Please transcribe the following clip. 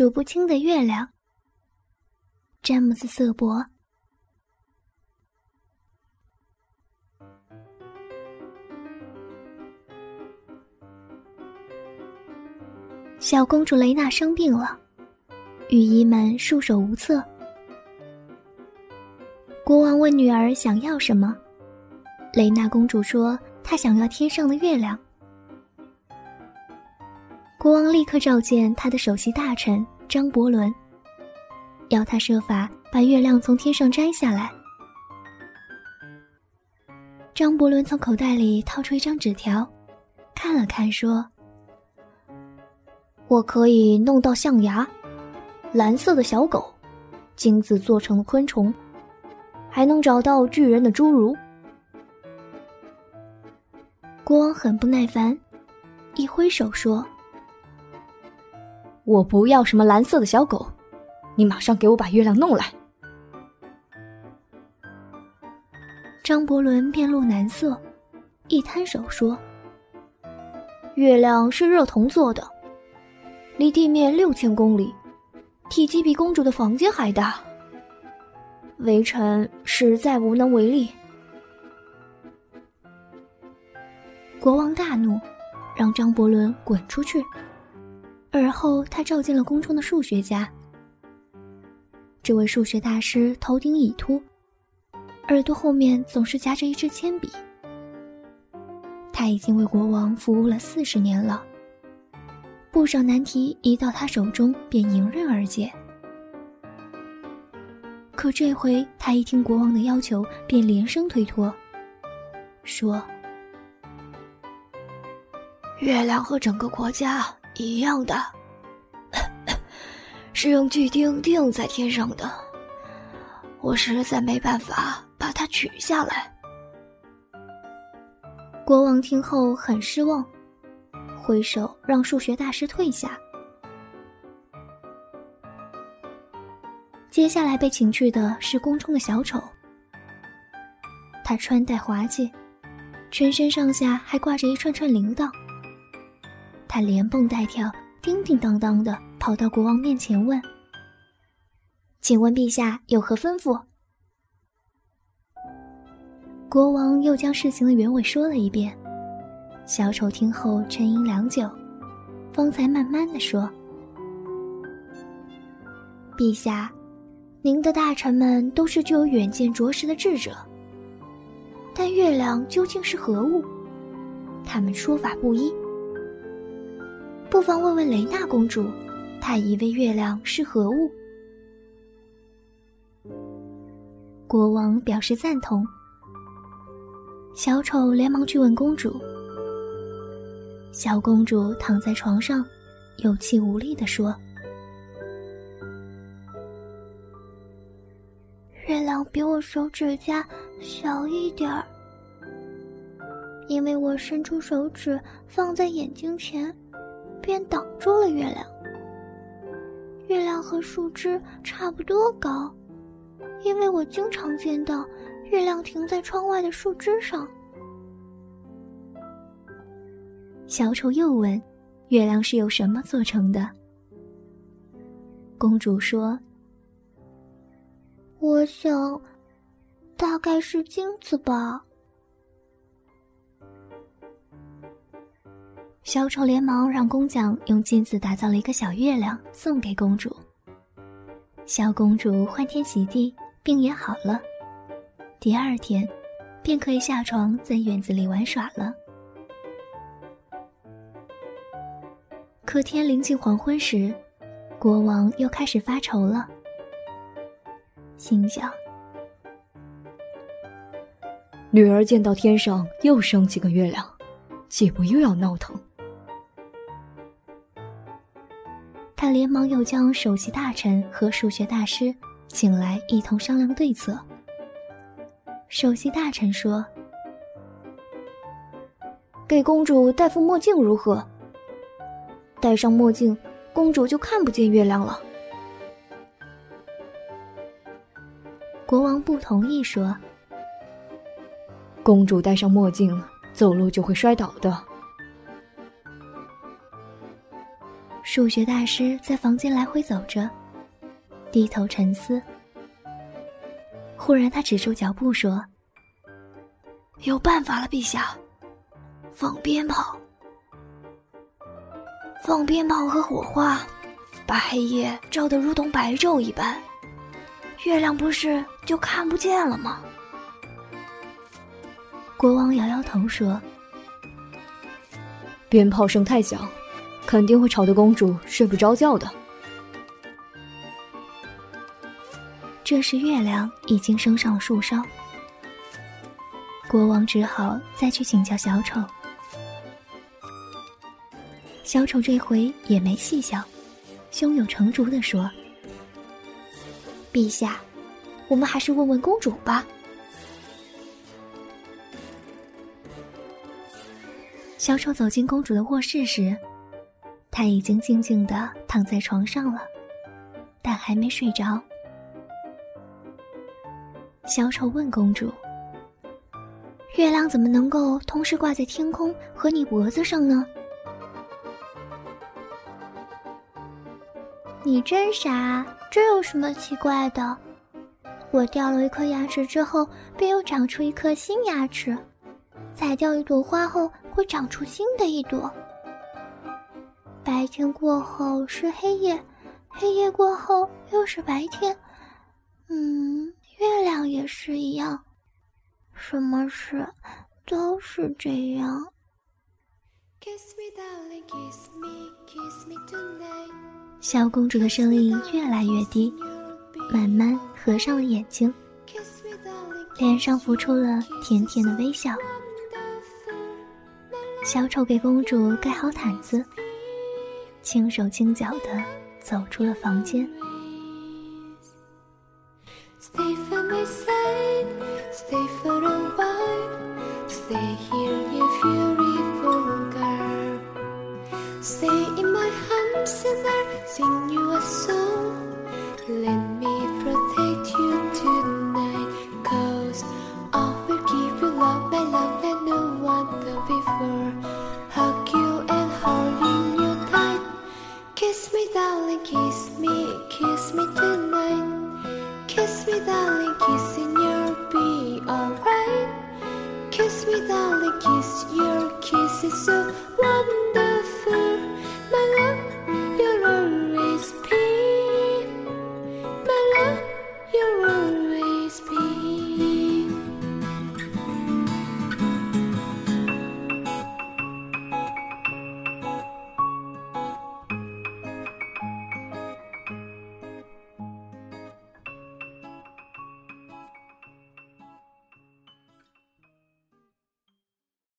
数不清的月亮。詹姆斯·瑟伯。小公主雷娜生病了，御医们束手无策。国王问女儿想要什么，雷娜公主说她想要天上的月亮。国王立刻召见他的首席大臣张伯伦，要他设法把月亮从天上摘下来。张伯伦从口袋里掏出一张纸条，看了看，说。我可以弄到象牙、蓝色的小狗、金子做成的昆虫，还能找到巨人的侏儒。国王很不耐烦，一挥手说：“我不要什么蓝色的小狗，你马上给我把月亮弄来。”张伯伦面露难色，一摊手说：“月亮是热铜做的。”离地面六千公里，体积比公主的房间还大。微臣实在无能为力。国王大怒，让张伯伦滚出去。而后，他召见了宫中的数学家。这位数学大师头顶已秃，耳朵后面总是夹着一支铅笔。他已经为国王服务了四十年了。不少难题一到他手中便迎刃而解，可这回他一听国王的要求，便连声推脱，说：“月亮和整个国家一样的，是用巨钉钉在天上的，我实在没办法把它取下来。”国王听后很失望。挥手让数学大师退下。接下来被请去的是宫中的小丑。他穿戴滑稽，全身上下还挂着一串串铃铛。他连蹦带跳，叮叮当当的跑到国王面前问：“请问陛下有何吩咐？”国王又将事情的原委说了一遍。小丑听后沉吟良久，方才慢慢的说：“陛下，您的大臣们都是具有远见卓识的智者，但月亮究竟是何物？他们说法不一。不妨问问雷娜公主，她以为月亮是何物？”国王表示赞同。小丑连忙去问公主。小公主躺在床上，有气无力地说：“月亮比我手指甲小一点儿，因为我伸出手指放在眼睛前，便挡住了月亮。月亮和树枝差不多高，因为我经常见到月亮停在窗外的树枝上。”小丑又问：“月亮是由什么做成的？”公主说：“我想，大概是金子吧。”小丑连忙让工匠用金子打造了一个小月亮，送给公主。小公主欢天喜地，病也好了。第二天，便可以下床在院子里玩耍了。可天临近黄昏时，国王又开始发愁了，心想：女儿见到天上又升起个月亮，岂不又要闹腾？连忙又将首席大臣和数学大师请来，一同商量对策。首席大臣说：“给公主戴副墨镜如何？”戴上墨镜，公主就看不见月亮了。国王不同意，说：“公主戴上墨镜，走路就会摔倒的。”数学大师在房间来回走着，低头沉思。忽然，他止住脚步说：“有办法了，陛下！放鞭炮，放鞭炮和火花，把黑夜照得如同白昼一般，月亮不是就看不见了吗？”国王摇摇头说：“鞭炮声太响，肯定会吵得公主睡不着觉的。”这时月亮已经升上了树梢，国王只好再去请教小丑。小丑这回也没细想，胸有成竹地说：“陛下，我们还是问问公主吧。”小丑走进公主的卧室时，她已经静静的躺在床上了，但还没睡着。小丑问公主：“月亮怎么能够同时挂在天空和你脖子上呢？”你真傻，这有什么奇怪的？我掉了一颗牙齿之后，便又长出一颗新牙齿。采掉一朵花后，会长出新的一朵。白天过后是黑夜，黑夜过后又是白天。嗯，月亮也是一样，什么事都是这样。小公主的声音越来越低，慢慢合上了眼睛，脸上浮出了甜甜的微笑。小丑给公主盖好毯子，轻手轻脚地走出了房间。Before. so Why?